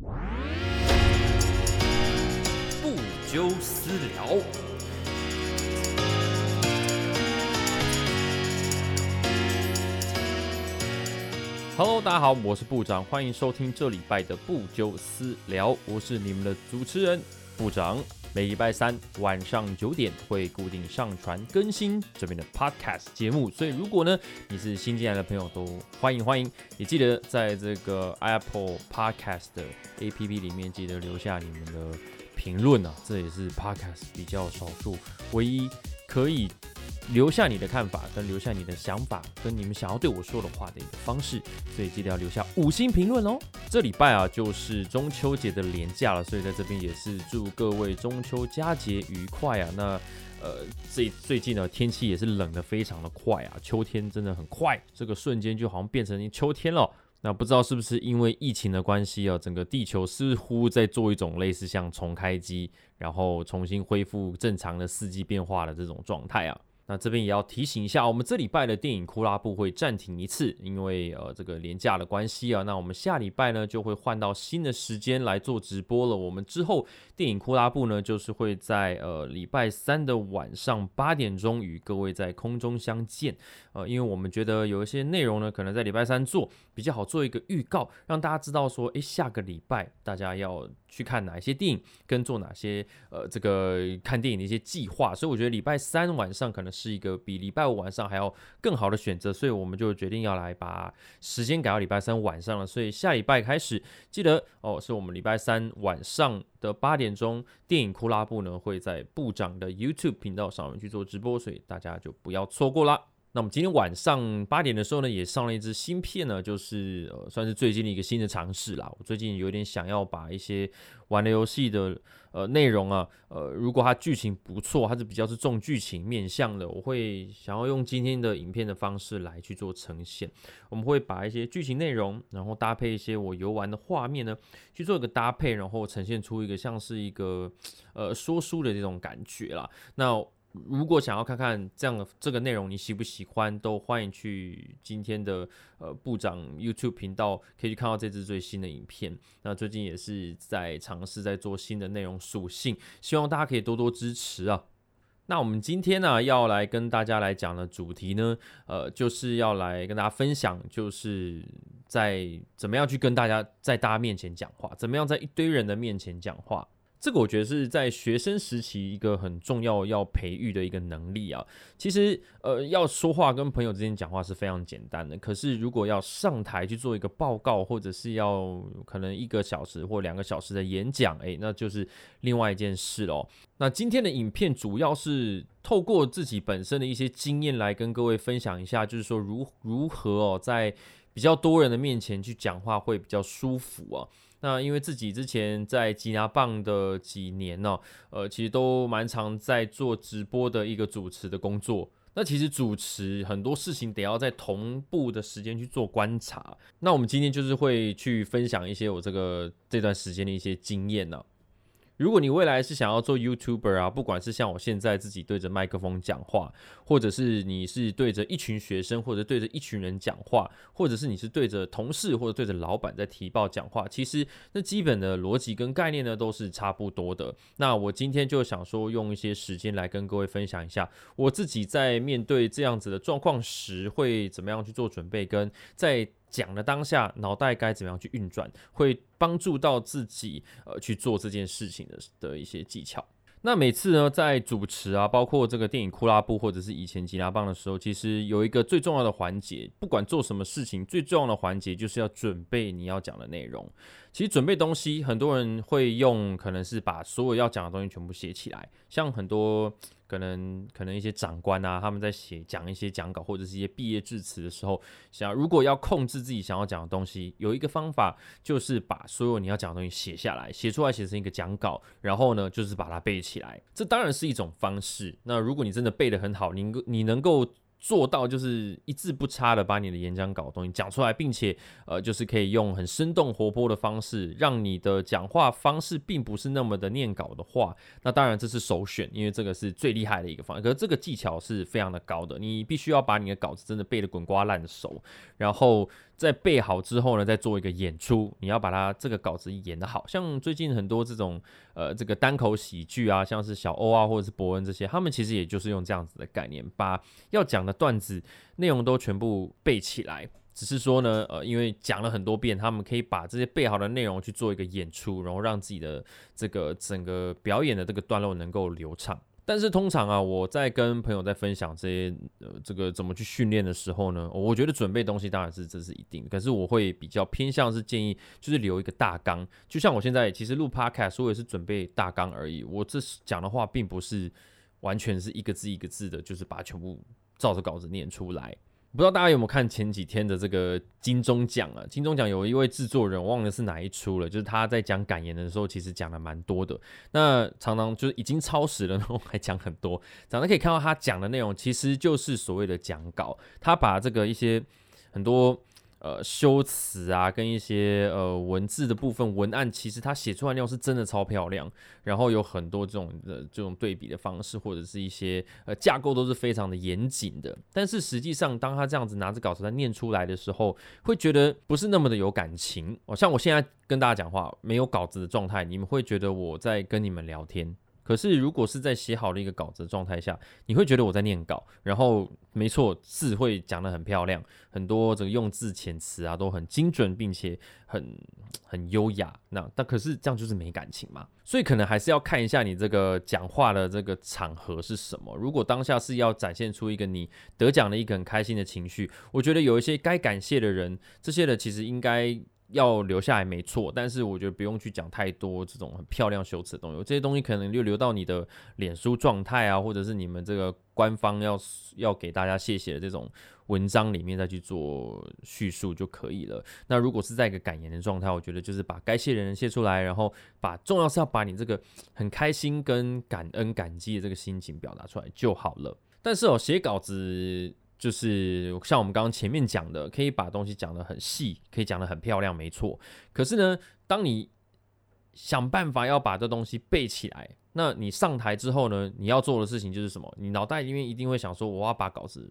不纠私聊。Hello，大家好，我是部长，欢迎收听这礼拜的不纠私聊，我是你们的主持人部长。每礼拜三晚上九点会固定上传更新这边的 Podcast 节目，所以如果呢你是新进来的朋友，都欢迎欢迎，也记得在这个 Apple Podcast 的 APP 里面记得留下你们的评论啊，这也是 Podcast 比较少数唯一可以。留下你的看法，跟留下你的想法，跟你们想要对我说的话的一个方式，所以记得要留下五星评论哦。这礼拜啊，就是中秋节的连假了，所以在这边也是祝各位中秋佳节愉快啊。那呃，最最近呢，天气也是冷的非常的快啊，秋天真的很快，这个瞬间就好像变成秋天了。那不知道是不是因为疫情的关系啊，整个地球似乎在做一种类似像重开机，然后重新恢复正常的四季变化的这种状态啊。那这边也要提醒一下，我们这礼拜的电影库拉布会暂停一次，因为呃这个廉价的关系啊。那我们下礼拜呢就会换到新的时间来做直播了。我们之后电影库拉布呢就是会在呃礼拜三的晚上八点钟与各位在空中相见。呃，因为我们觉得有一些内容呢可能在礼拜三做比较好，做一个预告，让大家知道说，诶，下个礼拜大家要去看哪一些电影，跟做哪些呃这个看电影的一些计划。所以我觉得礼拜三晚上可能。是一个比礼拜五晚上还要更好的选择，所以我们就决定要来把时间改到礼拜三晚上了。所以下礼拜开始，记得哦，是我们礼拜三晚上的八点钟，电影库拉布呢会在部长的 YouTube 频道上面去做直播，所以大家就不要错过啦。那我们今天晚上八点的时候呢，也上了一支新片呢，就是呃，算是最近的一个新的尝试啦。我最近有点想要把一些玩的游戏的呃内容啊，呃，如果它剧情不错，它是比较是重剧情面向的，我会想要用今天的影片的方式来去做呈现。我们会把一些剧情内容，然后搭配一些我游玩的画面呢，去做一个搭配，然后呈现出一个像是一个呃说书的这种感觉啦。那如果想要看看这样的这个内容，你喜不喜欢，都欢迎去今天的呃部长 YouTube 频道，可以去看到这支最新的影片。那最近也是在尝试在做新的内容属性，希望大家可以多多支持啊。那我们今天呢要来跟大家来讲的主题呢，呃，就是要来跟大家分享，就是在怎么样去跟大家在大家面前讲话，怎么样在一堆人的面前讲话。这个我觉得是在学生时期一个很重要要培育的一个能力啊。其实，呃，要说话跟朋友之间讲话是非常简单的。可是，如果要上台去做一个报告，或者是要可能一个小时或两个小时的演讲，诶，那就是另外一件事喽。那今天的影片主要是透过自己本身的一些经验来跟各位分享一下，就是说如如何哦，在比较多人的面前去讲话会比较舒服啊。那因为自己之前在吉拿棒的几年呢，呃，其实都蛮常在做直播的一个主持的工作。那其实主持很多事情得要在同步的时间去做观察。那我们今天就是会去分享一些我这个这段时间的一些经验呢。如果你未来是想要做 YouTuber 啊，不管是像我现在自己对着麦克风讲话，或者是你是对着一群学生，或者对着一群人讲话，或者是你是对着同事或者对着老板在提报讲话，其实那基本的逻辑跟概念呢都是差不多的。那我今天就想说，用一些时间来跟各位分享一下，我自己在面对这样子的状况时会怎么样去做准备，跟在。讲的当下，脑袋该怎么样去运转，会帮助到自己呃去做这件事情的的一些技巧。那每次呢，在主持啊，包括这个电影库拉布或者是以前吉拉棒的时候，其实有一个最重要的环节，不管做什么事情，最重要的环节就是要准备你要讲的内容。其实准备东西，很多人会用，可能是把所有要讲的东西全部写起来，像很多。可能可能一些长官啊，他们在写讲一些讲稿或者是一些毕业致辞的时候，想如果要控制自己想要讲的东西，有一个方法就是把所有你要讲的东西写下来，写出来写成一个讲稿，然后呢就是把它背起来。这当然是一种方式。那如果你真的背得很好，你你能够做到就是一字不差的把你的演讲稿东西讲出来，并且呃，就是可以用很生动活泼的方式，让你的讲话方式并不是那么的念稿的话，那当然这是首选，因为这个是最厉害的一个方式。可是这个技巧是非常的高的，你必须要把你的稿子真的背得滚瓜烂熟，然后。在背好之后呢，再做一个演出。你要把它这个稿子演得好，像最近很多这种呃这个单口喜剧啊，像是小欧啊或者是伯恩这些，他们其实也就是用这样子的概念，把要讲的段子内容都全部背起来。只是说呢，呃，因为讲了很多遍，他们可以把这些背好的内容去做一个演出，然后让自己的这个整个表演的这个段落能够流畅。但是通常啊，我在跟朋友在分享这些呃这个怎么去训练的时候呢，我觉得准备东西当然是这是一定的，可是我会比较偏向是建议就是留一个大纲，就像我现在其实录 podcast 我也是准备大纲而已，我这讲的话并不是完全是一个字一个字的，就是把全部照着稿子念出来。不知道大家有没有看前几天的这个金钟奖啊？金钟奖有一位制作人，忘了是哪一出了，就是他在讲感言的时候，其实讲的蛮多的。那常常就是已经超时了，然后还讲很多。常常可以看到他讲的内容，其实就是所谓的讲稿，他把这个一些很多。呃，修辞啊，跟一些呃文字的部分文案，其实他写出来内容是真的超漂亮，然后有很多这种的这种对比的方式，或者是一些呃架构都是非常的严谨的。但是实际上，当他这样子拿着稿子在念出来的时候，会觉得不是那么的有感情。哦，像我现在跟大家讲话没有稿子的状态，你们会觉得我在跟你们聊天。可是，如果是在写好的一个稿子的状态下，你会觉得我在念稿，然后没错，字会讲得很漂亮，很多这个用字遣词啊都很精准，并且很很优雅。那但可是这样就是没感情嘛？所以可能还是要看一下你这个讲话的这个场合是什么。如果当下是要展现出一个你得奖的一个很开心的情绪，我觉得有一些该感谢的人，这些的其实应该。要留下来没错，但是我觉得不用去讲太多这种很漂亮羞耻的东西，这些东西可能就留到你的脸书状态啊，或者是你们这个官方要要给大家谢谢的这种文章里面再去做叙述就可以了。那如果是在一个感言的状态，我觉得就是把该谢的人谢出来，然后把重要是要把你这个很开心跟感恩感激的这个心情表达出来就好了。但是哦，写稿子。就是像我们刚刚前面讲的，可以把东西讲得很细，可以讲得很漂亮，没错。可是呢，当你想办法要把这东西背起来，那你上台之后呢，你要做的事情就是什么？你脑袋里面一定会想说，我要把稿子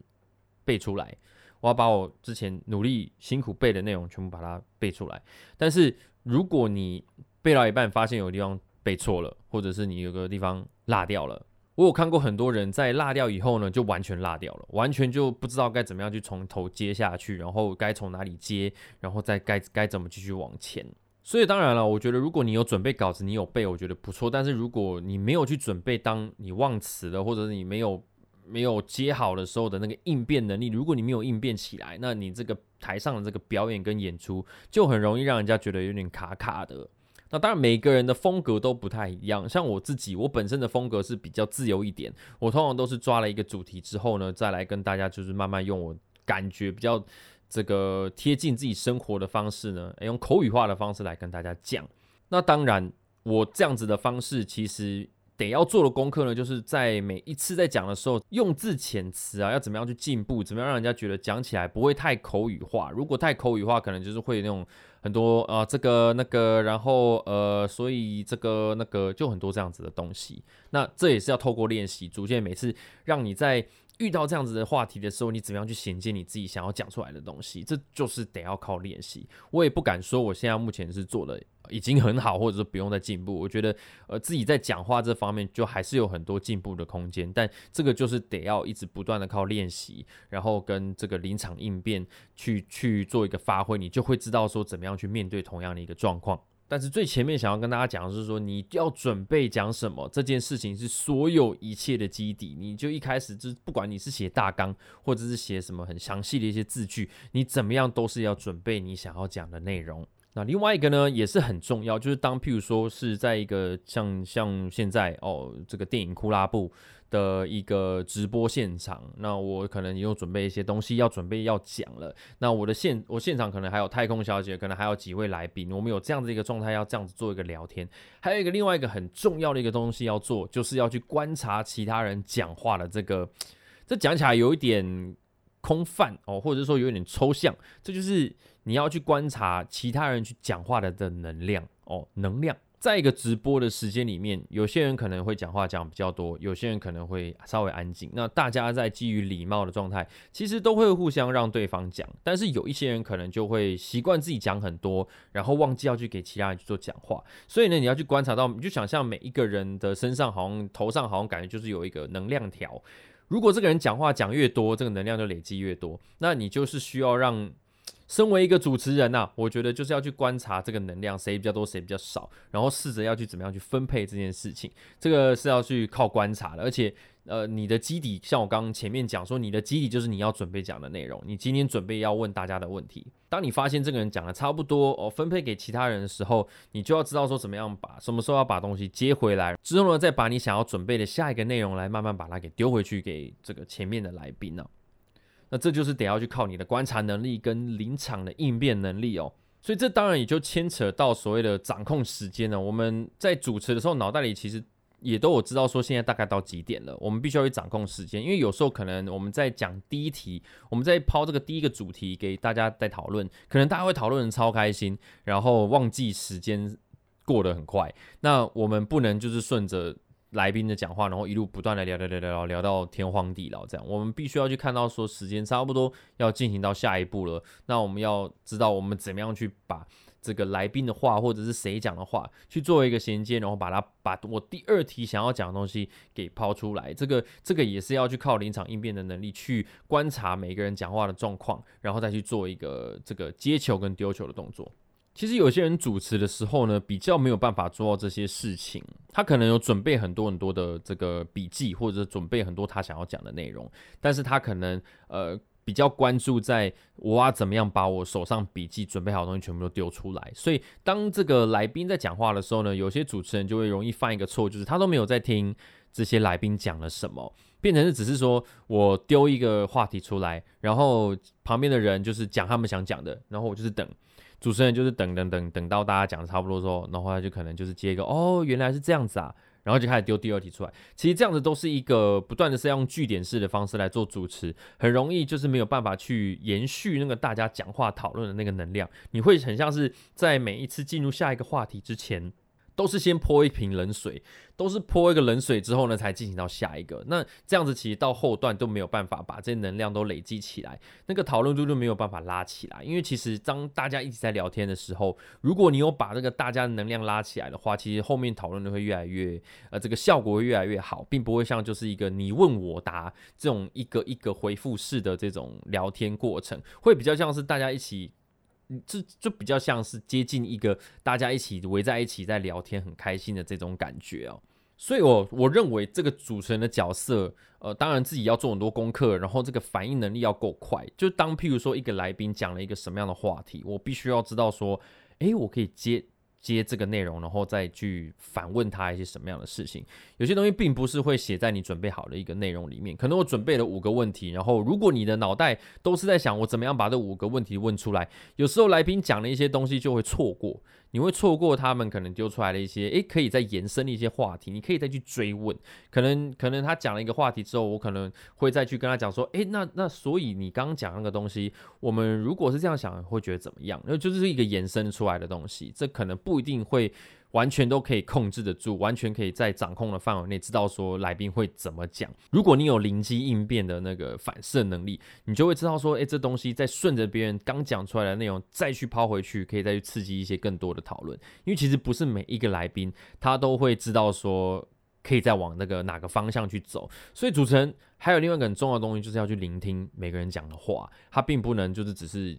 背出来，我要把我之前努力辛苦背的内容全部把它背出来。但是如果你背到一半，发现有地方背错了，或者是你有个地方落掉了。我有看过很多人在落掉以后呢，就完全落掉了，完全就不知道该怎么样去从头接下去，然后该从哪里接，然后再该该怎么继续往前。所以当然了，我觉得如果你有准备稿子，你有背，我觉得不错。但是如果你没有去准备，当你忘词了，或者是你没有没有接好的时候的那个应变能力，如果你没有应变起来，那你这个台上的这个表演跟演出就很容易让人家觉得有点卡卡的。那当然，每个人的风格都不太一样。像我自己，我本身的风格是比较自由一点。我通常都是抓了一个主题之后呢，再来跟大家就是慢慢用我感觉比较这个贴近自己生活的方式呢，用口语化的方式来跟大家讲。那当然，我这样子的方式其实。得要做的功课呢，就是在每一次在讲的时候，用字遣词啊，要怎么样去进步，怎么样让人家觉得讲起来不会太口语化。如果太口语化，可能就是会那种很多啊这个那个，然后呃，所以这个那个就很多这样子的东西。那这也是要透过练习，逐渐每次让你在。遇到这样子的话题的时候，你怎么样去衔接你自己想要讲出来的东西？这就是得要靠练习。我也不敢说我现在目前是做了已经很好，或者说不用再进步。我觉得呃自己在讲话这方面就还是有很多进步的空间。但这个就是得要一直不断的靠练习，然后跟这个临场应变去去做一个发挥，你就会知道说怎么样去面对同样的一个状况。但是最前面想要跟大家讲的是说，你要准备讲什么这件事情是所有一切的基底。你就一开始就不管你是写大纲，或者是写什么很详细的一些字句，你怎么样都是要准备你想要讲的内容。那另外一个呢，也是很重要，就是当譬如说是在一个像像现在哦，这个电影库拉布。的一个直播现场，那我可能有准备一些东西要准备要讲了。那我的现我现场可能还有太空小姐，可能还有几位来宾，我们有这样子一个状态，要这样子做一个聊天。还有一个另外一个很重要的一个东西要做，就是要去观察其他人讲话的这个这讲起来有一点空泛哦，或者说有点抽象。这就是你要去观察其他人去讲话的的能量哦，能量。在一个直播的时间里面，有些人可能会讲话讲比较多，有些人可能会稍微安静。那大家在基于礼貌的状态，其实都会互相让对方讲。但是有一些人可能就会习惯自己讲很多，然后忘记要去给其他人去做讲话。所以呢，你要去观察到，你就想象每一个人的身上好像头上好像感觉就是有一个能量条。如果这个人讲话讲越多，这个能量就累积越多。那你就是需要让。身为一个主持人呐，我觉得就是要去观察这个能量谁比较多，谁比较少，然后试着要去怎么样去分配这件事情。这个是要去靠观察的，而且呃，你的基底像我刚刚前面讲说，你的基底就是你要准备讲的内容。你今天准备要问大家的问题，当你发现这个人讲的差不多哦，分配给其他人的时候，你就要知道说怎么样把什么时候要把东西接回来，之后呢，再把你想要准备的下一个内容来慢慢把它给丢回去给这个前面的来宾呢。那这就是得要去靠你的观察能力跟临场的应变能力哦，所以这当然也就牵扯到所谓的掌控时间了。我们在主持的时候，脑袋里其实也都有知道说现在大概到几点了，我们必须要去掌控时间，因为有时候可能我们在讲第一题，我们在抛这个第一个主题给大家在讨论，可能大家会讨论的超开心，然后忘记时间过得很快。那我们不能就是顺着。来宾的讲话，然后一路不断的聊聊聊聊聊到天荒地老，这样我们必须要去看到说时间差不多要进行到下一步了。那我们要知道我们怎么样去把这个来宾的话或者是谁讲的话去做一个衔接，然后把它把我第二题想要讲的东西给抛出来。这个这个也是要去靠临场应变的能力去观察每个人讲话的状况，然后再去做一个这个接球跟丢球的动作。其实有些人主持的时候呢，比较没有办法做到这些事情。他可能有准备很多很多的这个笔记，或者准备很多他想要讲的内容，但是他可能呃比较关注在我要怎么样把我手上笔记准备好的东西全部都丢出来。所以当这个来宾在讲话的时候呢，有些主持人就会容易犯一个错，就是他都没有在听这些来宾讲了什么，变成是只是说我丢一个话题出来，然后旁边的人就是讲他们想讲的，然后我就是等。主持人就是等等等等到大家讲的差不多之后，然后他就可能就是接一个哦，原来是这样子啊，然后就开始丢第二题出来。其实这样子都是一个不断的是用据点式的方式来做主持，很容易就是没有办法去延续那个大家讲话讨论的那个能量。你会很像是在每一次进入下一个话题之前。都是先泼一瓶冷水，都是泼一个冷水之后呢，才进行到下一个。那这样子其实到后段都没有办法把这些能量都累积起来，那个讨论度就没有办法拉起来。因为其实当大家一直在聊天的时候，如果你有把这个大家的能量拉起来的话，其实后面讨论的会越来越，呃，这个效果会越来越好，并不会像就是一个你问我答这种一个一个回复式的这种聊天过程，会比较像是大家一起。这就比较像是接近一个大家一起围在一起在聊天很开心的这种感觉哦，所以我我认为这个主持人的角色，呃，当然自己要做很多功课，然后这个反应能力要够快。就当譬如说一个来宾讲了一个什么样的话题，我必须要知道说，诶，我可以接。接这个内容，然后再去反问他一些什么样的事情。有些东西并不是会写在你准备好的一个内容里面。可能我准备了五个问题，然后如果你的脑袋都是在想我怎么样把这五个问题问出来，有时候来宾讲的一些东西就会错过。你会错过他们可能丢出来的一些，诶，可以再延伸的一些话题，你可以再去追问。可能可能他讲了一个话题之后，我可能会再去跟他讲说，诶，那那所以你刚刚讲那个东西，我们如果是这样想，会觉得怎么样？那就是一个延伸出来的东西，这可能不一定会。完全都可以控制得住，完全可以在掌控的范围内知道说来宾会怎么讲。如果你有灵机应变的那个反射能力，你就会知道说，诶，这东西在顺着别人刚讲出来的内容再去抛回去，可以再去刺激一些更多的讨论。因为其实不是每一个来宾他都会知道说可以再往那个哪个方向去走。所以主持人还有另外一个很重要的东西，就是要去聆听每个人讲的话，他并不能就是只是。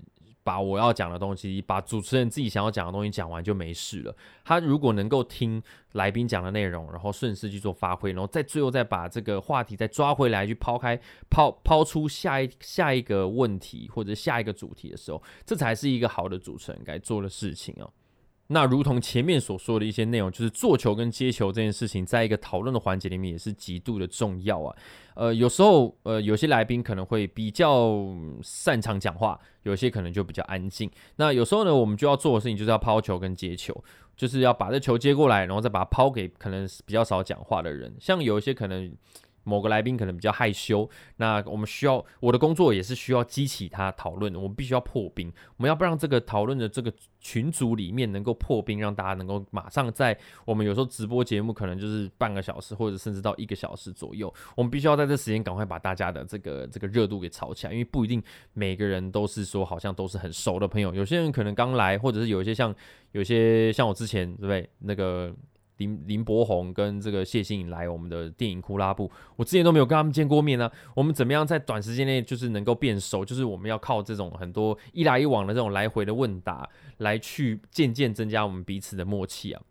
把我要讲的东西，把主持人自己想要讲的东西讲完就没事了。他如果能够听来宾讲的内容，然后顺势去做发挥，然后再最后再把这个话题再抓回来，去抛开抛抛出下一下一个问题或者下一个主题的时候，这才是一个好的主持人该做的事情哦。那如同前面所说的一些内容，就是做球跟接球这件事情，在一个讨论的环节里面也是极度的重要啊。呃，有时候呃，有些来宾可能会比较擅长讲话，有些可能就比较安静。那有时候呢，我们就要做的事情就是要抛球跟接球，就是要把这球接过来，然后再把它抛给可能比较少讲话的人。像有一些可能。某个来宾可能比较害羞，那我们需要我的工作也是需要激起他讨论，我们必须要破冰，我们要不让这个讨论的这个群组里面能够破冰，让大家能够马上在我们有时候直播节目可能就是半个小时或者甚至到一个小时左右，我们必须要在这时间赶快把大家的这个这个热度给炒起来，因为不一定每个人都是说好像都是很熟的朋友，有些人可能刚来，或者是有一些像有些像我之前对不对那个。林林柏宏跟这个谢欣颖来我们的电影库拉布，我之前都没有跟他们见过面呢。我们怎么样在短时间内就是能够变熟？就是我们要靠这种很多一来一往的这种来回的问答，来去渐渐增加我们彼此的默契啊。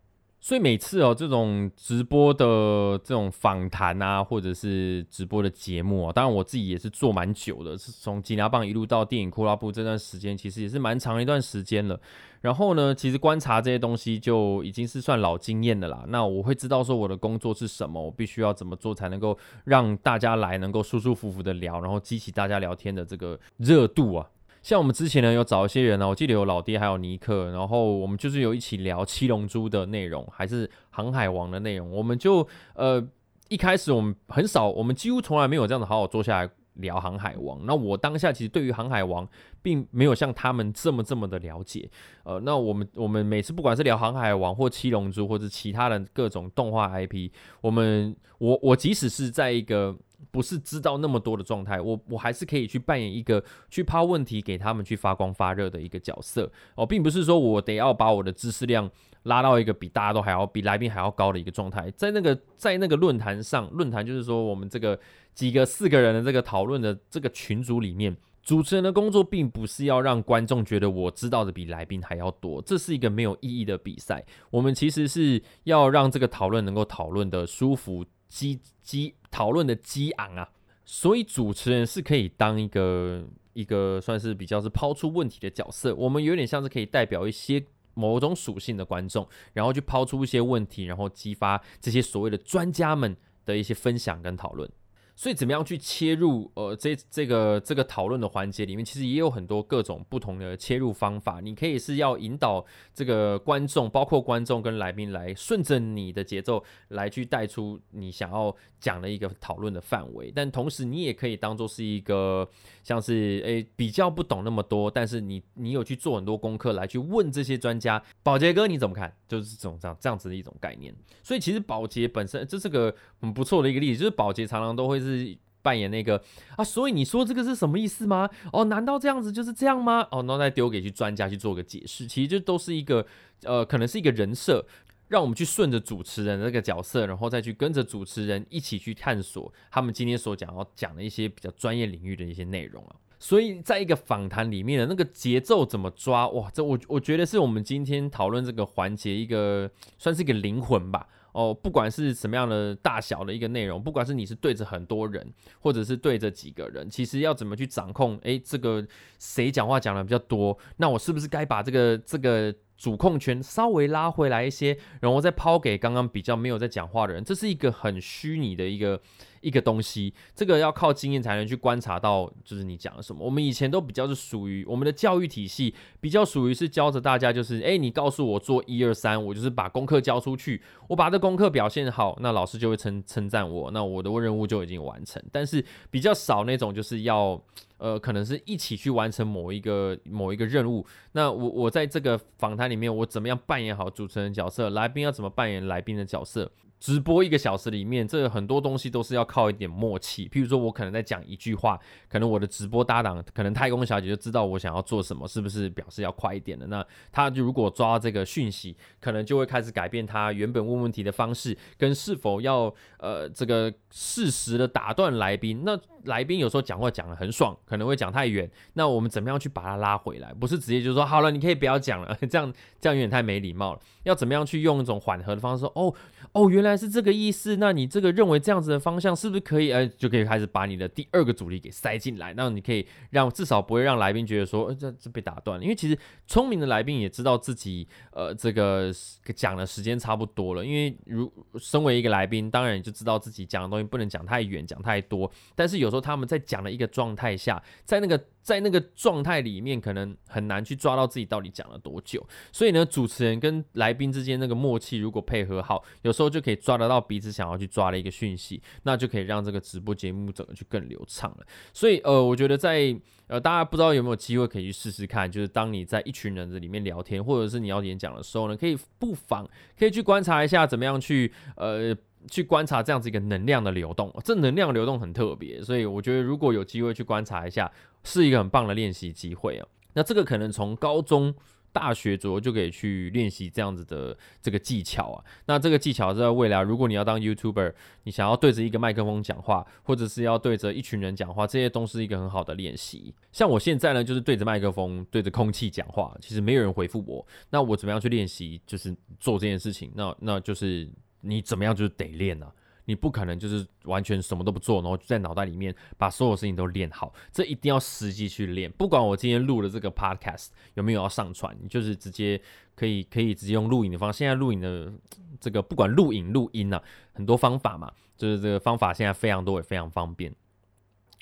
所以每次哦，这种直播的这种访谈啊，或者是直播的节目啊，当然我自己也是做蛮久的，是从吉拿棒一路到电影库拉布这段时间，其实也是蛮长一段时间了。然后呢，其实观察这些东西就已经是算老经验的啦。那我会知道说我的工作是什么，我必须要怎么做才能够让大家来能够舒舒服服的聊，然后激起大家聊天的这个热度啊。像我们之前呢有找一些人呢，我记得有老爹还有尼克，然后我们就是有一起聊七龙珠的内容，还是航海王的内容。我们就呃一开始我们很少，我们几乎从来没有这样子好好坐下来聊航海王。那我当下其实对于航海王并没有像他们这么这么的了解。呃，那我们我们每次不管是聊航海王或七龙珠或者其他的各种动画 IP，我们我我即使是在一个。不是知道那么多的状态，我我还是可以去扮演一个去抛问题给他们去发光发热的一个角色哦，并不是说我得要把我的知识量拉到一个比大家都还要比来宾还要高的一个状态，在那个在那个论坛上，论坛就是说我们这个几个四个人的这个讨论的这个群组里面，主持人的工作并不是要让观众觉得我知道的比来宾还要多，这是一个没有意义的比赛，我们其实是要让这个讨论能够讨论的舒服。激激讨论的激昂啊，所以主持人是可以当一个一个算是比较是抛出问题的角色，我们有点像是可以代表一些某种属性的观众，然后去抛出一些问题，然后激发这些所谓的专家们的一些分享跟讨论。所以怎么样去切入呃这这个这个讨论的环节里面，其实也有很多各种不同的切入方法。你可以是要引导这个观众，包括观众跟来宾来顺着你的节奏来去带出你想要讲的一个讨论的范围。但同时你也可以当做是一个像是诶比较不懂那么多，但是你你有去做很多功课来去问这些专家，宝杰哥你怎么看？就是这种这样这样子的一种概念。所以其实宝洁本身这是个很不错的一个例子，就是宝洁常常都会是扮演那个啊，所以你说这个是什么意思吗？哦，难道这样子就是这样吗？哦，然后再丢给去专家去做个解释，其实就都是一个呃，可能是一个人设，让我们去顺着主持人那个角色，然后再去跟着主持人一起去探索他们今天所讲要讲的一些比较专业领域的一些内容啊。所以在一个访谈里面的那个节奏怎么抓？哇，这我我觉得是我们今天讨论这个环节一个算是一个灵魂吧。哦，不管是什么样的大小的一个内容，不管是你是对着很多人，或者是对着几个人，其实要怎么去掌控？诶，这个谁讲话讲的比较多？那我是不是该把这个这个主控权稍微拉回来一些，然后再抛给刚刚比较没有在讲话的人？这是一个很虚拟的一个。一个东西，这个要靠经验才能去观察到，就是你讲了什么。我们以前都比较是属于我们的教育体系，比较属于是教着大家，就是哎，你告诉我做一二三，我就是把功课交出去，我把这功课表现好，那老师就会称称赞我，那我的任务就已经完成。但是比较少那种，就是要呃，可能是一起去完成某一个某一个任务。那我我在这个访谈里面，我怎么样扮演好主持人角色？来宾要怎么扮演来宾的角色？直播一个小时里面，这很多东西都是要靠一点默契。譬如说，我可能在讲一句话，可能我的直播搭档，可能太空小姐就知道我想要做什么，是不是表示要快一点的？那他就如果抓这个讯息，可能就会开始改变他原本问问题的方式，跟是否要呃这个适时的打断来宾。那来宾有时候讲话讲的很爽，可能会讲太远，那我们怎么样去把他拉回来？不是直接就说好了，你可以不要讲了，这样这样有点太没礼貌了。要怎么样去用一种缓和的方式说？哦哦，原来。原来是这个意思，那你这个认为这样子的方向是不是可以？呃，就可以开始把你的第二个主力给塞进来，那你可以让至少不会让来宾觉得说，呃，这这被打断了。因为其实聪明的来宾也知道自己，呃，这个讲的时间差不多了。因为如身为一个来宾，当然就知道自己讲的东西不能讲太远，讲太多。但是有时候他们在讲的一个状态下，在那个。在那个状态里面，可能很难去抓到自己到底讲了多久。所以呢，主持人跟来宾之间那个默契，如果配合好，有时候就可以抓得到彼此想要去抓的一个讯息，那就可以让这个直播节目整个去更流畅了。所以呃，我觉得在呃，大家不知道有没有机会可以去试试看，就是当你在一群人的里面聊天，或者是你要演讲的时候呢，可以不妨可以去观察一下怎么样去呃。去观察这样子一个能量的流动，这能量流动很特别，所以我觉得如果有机会去观察一下，是一个很棒的练习机会啊。那这个可能从高中、大学左右就可以去练习这样子的这个技巧啊。那这个技巧在未来，如果你要当 YouTuber，你想要对着一个麦克风讲话，或者是要对着一群人讲话，这些都是一个很好的练习。像我现在呢，就是对着麦克风、对着空气讲话，其实没有人回复我，那我怎么样去练习，就是做这件事情？那那就是。你怎么样就是得练啊，你不可能就是完全什么都不做，然后在脑袋里面把所有事情都练好，这一定要实际去练。不管我今天录的这个 podcast 有没有要上传，你就是直接可以可以直接用录影的方式。现在录影的这个不管录影录音啊，很多方法嘛，就是这个方法现在非常多也非常方便。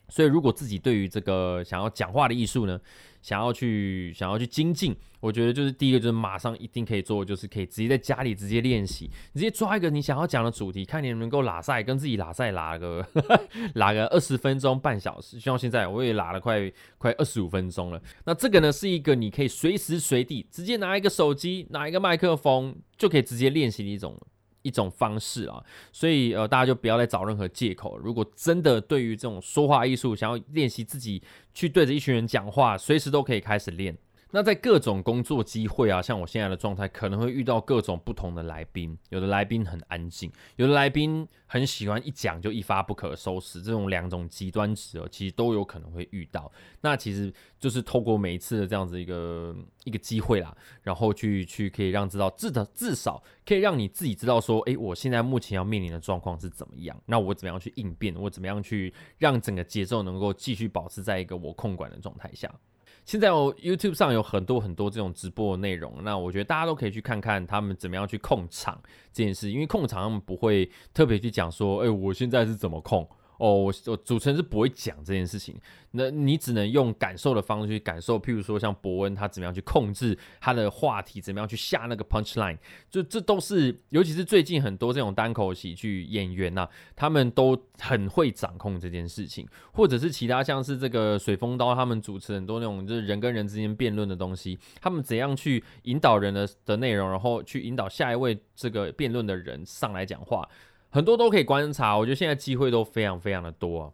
所以如果自己对于这个想要讲话的艺术呢？想要去想要去精进，我觉得就是第一个就是马上一定可以做，就是可以直接在家里直接练习，直接抓一个你想要讲的主题，看你能不能够拉赛，跟自己拉赛拉个 拉个二十分钟半小时。像现在我也拉了快快二十五分钟了。那这个呢是一个你可以随时随地直接拿一个手机拿一个麦克风就可以直接练习的一种。一种方式啊，所以呃，大家就不要再找任何借口。如果真的对于这种说话艺术，想要练习自己去对着一群人讲话，随时都可以开始练。那在各种工作机会啊，像我现在的状态，可能会遇到各种不同的来宾。有的来宾很安静，有的来宾很喜欢一讲就一发不可收拾。这种两种极端值哦，其实都有可能会遇到。那其实就是透过每一次的这样子一个一个机会啦，然后去去可以让知道至的至少可以让你自己知道说，诶，我现在目前要面临的状况是怎么样？那我怎么样去应变？我怎么样去让整个节奏能够继续保持在一个我控管的状态下？现在哦，YouTube 上有很多很多这种直播的内容，那我觉得大家都可以去看看他们怎么样去控场这件事，因为控场他们不会特别去讲说，哎，我现在是怎么控。哦，我主持人是不会讲这件事情，那你只能用感受的方式去感受，譬如说像伯恩他怎么样去控制他的话题，怎么样去下那个 punch line，就这都是，尤其是最近很多这种单口喜剧演员呐，他们都很会掌控这件事情，或者是其他像是这个水风刀他们主持很多那种就是人跟人之间辩论的东西，他们怎样去引导人的的内容，然后去引导下一位这个辩论的人上来讲话。很多都可以观察，我觉得现在机会都非常非常的多，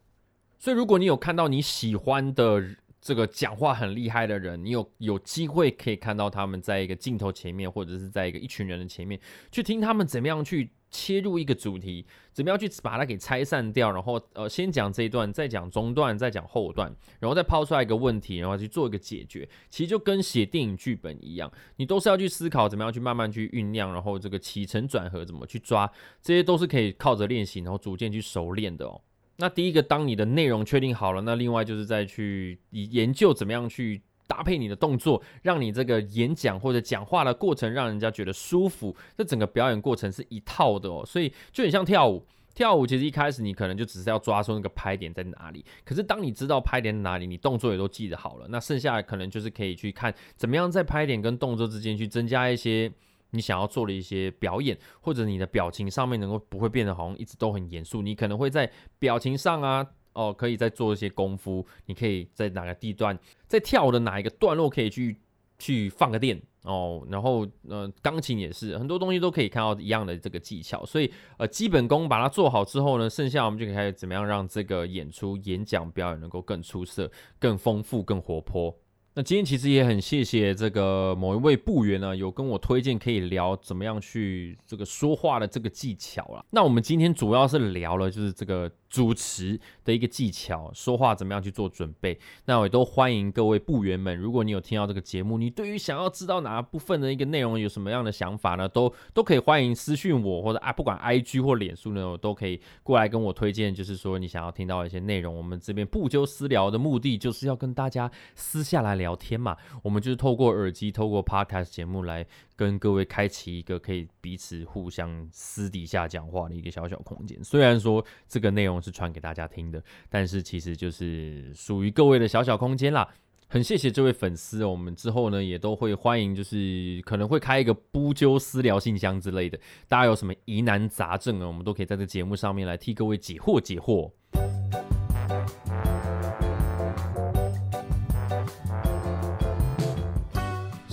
所以如果你有看到你喜欢的这个讲话很厉害的人，你有有机会可以看到他们在一个镜头前面，或者是在一个一群人的前面，去听他们怎么样去。切入一个主题，怎么样去把它给拆散掉？然后呃，先讲这一段，再讲中段，再讲后段，然后再抛出来一个问题，然后去做一个解决。其实就跟写电影剧本一样，你都是要去思考怎么样去慢慢去酝酿，然后这个起承转合怎么去抓，这些都是可以靠着练习，然后逐渐去熟练的哦。那第一个，当你的内容确定好了，那另外就是再去研究怎么样去。搭配你的动作，让你这个演讲或者讲话的过程让人家觉得舒服。这整个表演过程是一套的哦，所以就很像跳舞。跳舞其实一开始你可能就只是要抓住那个拍点在哪里，可是当你知道拍点在哪里，你动作也都记得好了，那剩下的可能就是可以去看怎么样在拍点跟动作之间去增加一些你想要做的一些表演，或者你的表情上面能够不会变得好像一直都很严肃，你可能会在表情上啊。哦，可以再做一些功夫。你可以在哪个地段，在跳舞的哪一个段落可以去去放个电哦。然后，呃，钢琴也是很多东西都可以看到一样的这个技巧。所以，呃，基本功把它做好之后呢，剩下我们就可以怎么样让这个演出、演讲、表演能够更出色、更丰富、更活泼。那今天其实也很谢谢这个某一位部员呢，有跟我推荐可以聊怎么样去这个说话的这个技巧了。那我们今天主要是聊了就是这个。主持的一个技巧，说话怎么样去做准备？那我也都欢迎各位部员们，如果你有听到这个节目，你对于想要知道哪部分的一个内容有什么样的想法呢？都都可以欢迎私讯我，或者啊，不管 I G 或脸书呢，我都可以过来跟我推荐，就是说你想要听到一些内容。我们这边不纠私聊的目的，就是要跟大家私下来聊天嘛。我们就是透过耳机，透过 Podcast 节目来。跟各位开启一个可以彼此互相私底下讲话的一个小小空间。虽然说这个内容是传给大家听的，但是其实就是属于各位的小小空间啦。很谢谢这位粉丝，我们之后呢也都会欢迎，就是可能会开一个不纠私聊信箱之类的，大家有什么疑难杂症啊，我们都可以在这节目上面来替各位解惑解惑。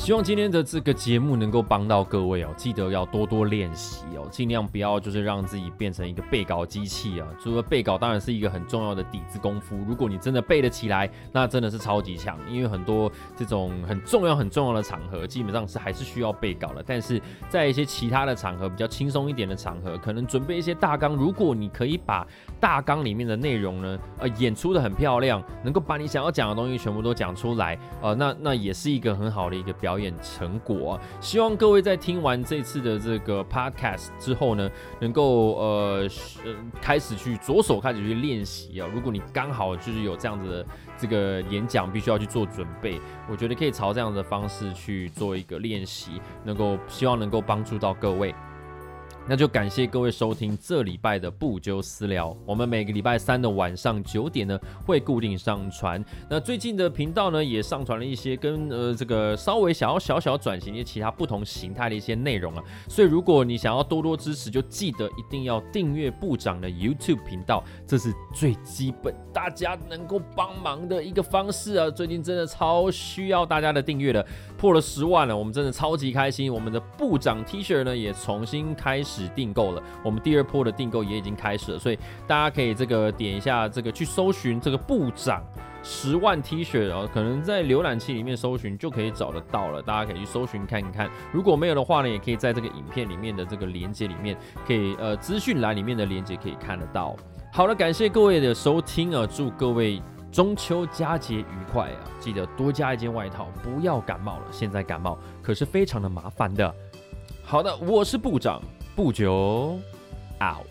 希望今天的这个节目能够帮到各位哦，记得要多多练习哦，尽量不要就是让自己变成一个背稿机器啊。除了背稿，当然是一个很重要的底子功夫。如果你真的背得起来，那真的是超级强。因为很多这种很重要很重要的场合，基本上是还是需要背稿的。但是在一些其他的场合，比较轻松一点的场合，可能准备一些大纲。如果你可以把大纲里面的内容呢，呃，演出的很漂亮，能够把你想要讲的东西全部都讲出来，呃，那那也是一个很好的一个表。演成果，希望各位在听完这次的这个 podcast 之后呢，能够呃开始去着手开始去练习啊。如果你刚好就是有这样子的这个演讲，必须要去做准备，我觉得可以朝这样的方式去做一个练习，能够希望能够帮助到各位。那就感谢各位收听这礼拜的不纠私聊。我们每个礼拜三的晚上九点呢，会固定上传。那最近的频道呢，也上传了一些跟呃这个稍微想要小小转型一些其他不同形态的一些内容啊。所以如果你想要多多支持，就记得一定要订阅部长的 YouTube 频道，这是最基本大家能够帮忙的一个方式啊。最近真的超需要大家的订阅的，破了十万了，我们真的超级开心。我们的部长 T 恤呢，也重新开始。只订购了，我们第二波的订购也已经开始了，所以大家可以这个点一下这个去搜寻这个部长十万 T 恤，然后可能在浏览器里面搜寻就可以找得到了，大家可以去搜寻看一看。如果没有的话呢，也可以在这个影片里面的这个连接里面，可以呃资讯栏里面的连接可以看得到。好了，感谢各位的收听啊，祝各位中秋佳节愉快啊！记得多加一件外套，不要感冒了，现在感冒可是非常的麻烦的。好的，我是部长。不久，out。